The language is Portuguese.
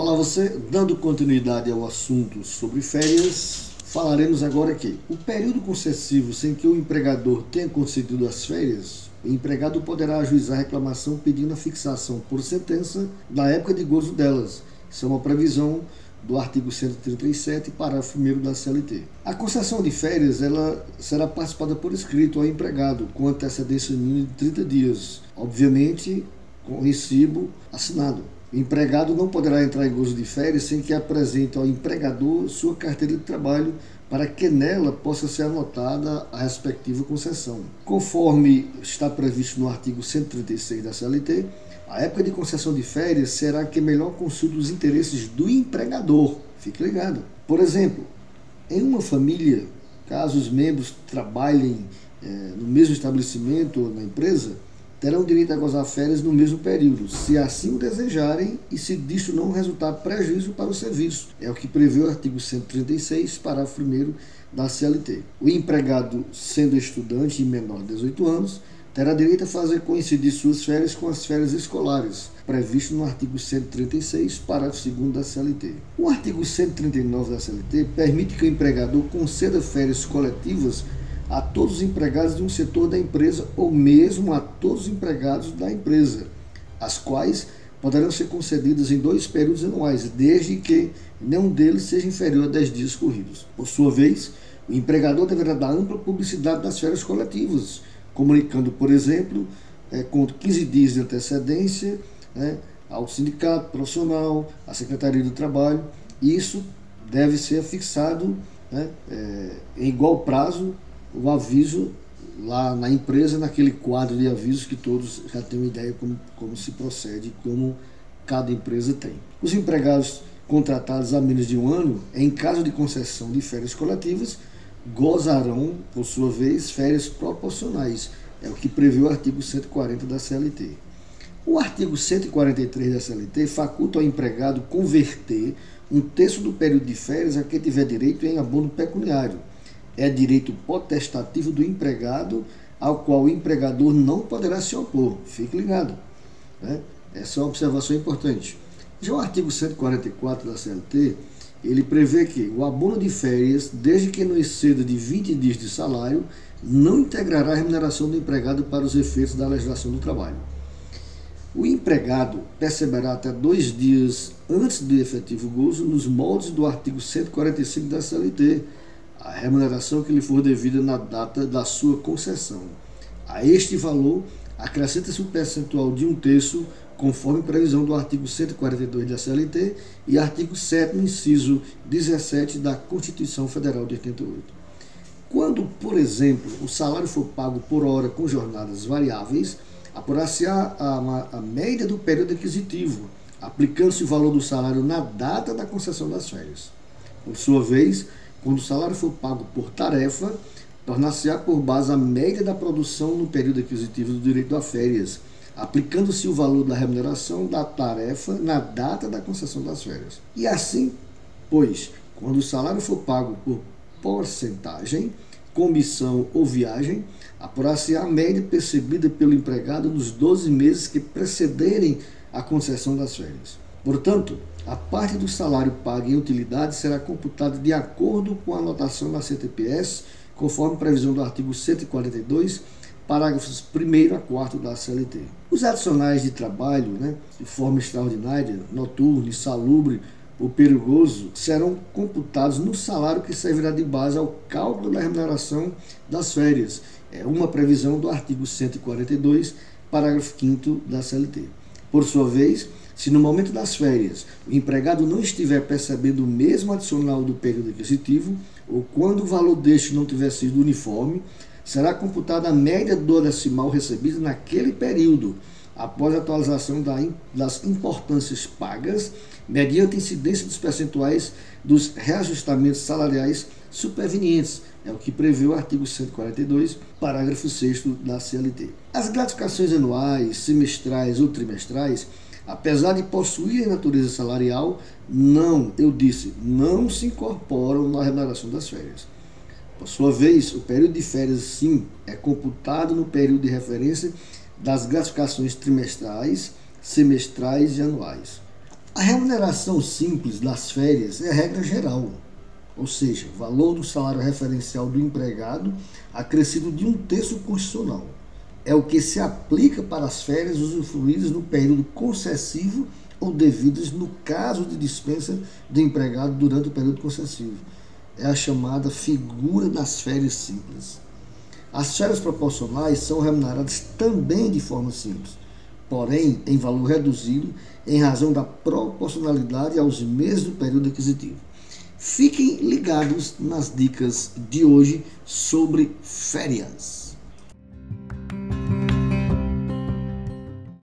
Olá você, dando continuidade ao assunto sobre férias, falaremos agora que o período concessivo sem que o empregador tenha concedido as férias, o empregado poderá ajuizar reclamação pedindo a fixação por sentença da época de gozo delas. Isso é uma previsão do artigo 137, parágrafo 1 da CLT. A concessão de férias ela será participada por escrito ao empregado, com antecedência mínima de 30 dias, obviamente com recibo assinado. O empregado não poderá entrar em gozo de férias sem que apresente ao empregador sua carteira de trabalho para que nela possa ser anotada a respectiva concessão. Conforme está previsto no artigo 136 da CLT, a época de concessão de férias será que melhor consulta os interesses do empregador. Fique ligado. Por exemplo, em uma família, caso os membros trabalhem é, no mesmo estabelecimento ou na empresa, terão direito a gozar férias no mesmo período, se assim o desejarem e se disto não resultar prejuízo para o serviço. É o que prevê o artigo 136, parágrafo 1 da CLT. O empregado, sendo estudante e menor de 18 anos, terá direito a fazer coincidir suas férias com as férias escolares, previsto no artigo 136, parágrafo 2 da CLT. O artigo 139 da CLT permite que o empregador conceda férias coletivas a todos os empregados de um setor da empresa ou mesmo a todos os empregados da empresa, as quais poderão ser concedidas em dois períodos anuais, desde que nenhum deles seja inferior a 10 dias corridos. Por sua vez, o empregador deverá dar ampla publicidade das férias coletivas, comunicando, por exemplo, é, com 15 dias de antecedência né, ao sindicato profissional, à Secretaria do Trabalho. Isso deve ser fixado né, é, em igual prazo o aviso lá na empresa, naquele quadro de avisos que todos já têm uma ideia como, como se procede, como cada empresa tem. Os empregados contratados há menos de um ano, em caso de concessão de férias coletivas, gozarão, por sua vez, férias proporcionais. É o que prevê o artigo 140 da CLT. O artigo 143 da CLT faculta ao empregado converter um terço do período de férias a quem tiver direito em abono pecuniário é direito potestativo do empregado, ao qual o empregador não poderá se opor. Fique ligado. Né? Essa é uma observação importante. Já o artigo 144 da CLT, ele prevê que o abono de férias, desde que não exceda de 20 dias de salário, não integrará a remuneração do empregado para os efeitos da legislação do trabalho. O empregado perceberá até dois dias antes do efetivo gozo, nos moldes do artigo 145 da CLT, a remuneração que lhe for devida na data da sua concessão. A este valor, acrescenta-se um percentual de um terço, conforme previsão do artigo 142 da CLT e artigo 7 inciso 17 da Constituição Federal de 88. Quando, por exemplo, o salário for pago por hora com jornadas variáveis, apurar-se-á a, a, média do período aquisitivo, aplicando-se o valor do salário na data da concessão das férias. Por sua vez, quando o salário for pago por tarefa, tornar-se-á por base a média da produção no período aquisitivo do direito a férias, aplicando-se o valor da remuneração da tarefa na data da concessão das férias. E assim, pois, quando o salário for pago por porcentagem, comissão ou viagem, apurar-se a média percebida pelo empregado nos 12 meses que precederem a concessão das férias. Portanto, a parte do salário pago em utilidade será computada de acordo com a anotação da CTPS, conforme previsão do artigo 142, parágrafos 1 a 4 da CLT. Os adicionais de trabalho, né, de forma extraordinária, noturno, insalubre ou perigoso, serão computados no salário que servirá de base ao cálculo da remuneração das férias. É uma previsão do artigo 142, parágrafo 5 da CLT. Por sua vez, se no momento das férias o empregado não estiver percebendo o mesmo adicional do período aquisitivo, ou quando o valor deste não tiver sido uniforme, será computada a média do decimal recebido naquele período, após a atualização das importâncias pagas, mediante incidência dos percentuais dos reajustamentos salariais supervenientes. É o que prevê o artigo 142, parágrafo 6 da CLT. As gratificações anuais, semestrais ou trimestrais apesar de possuírem natureza salarial, não, eu disse, não se incorporam na remuneração das férias. Por sua vez, o período de férias, sim, é computado no período de referência das gratificações trimestrais, semestrais e anuais. A remuneração simples das férias é regra geral, ou seja, valor do salário referencial do empregado acrescido de um terço constitucional. É o que se aplica para as férias usufruídas no período concessivo ou devidas no caso de dispensa do empregado durante o período concessivo. É a chamada figura das férias simples. As férias proporcionais são remuneradas também de forma simples, porém em valor reduzido em razão da proporcionalidade aos meses do período aquisitivo. Fiquem ligados nas dicas de hoje sobre férias.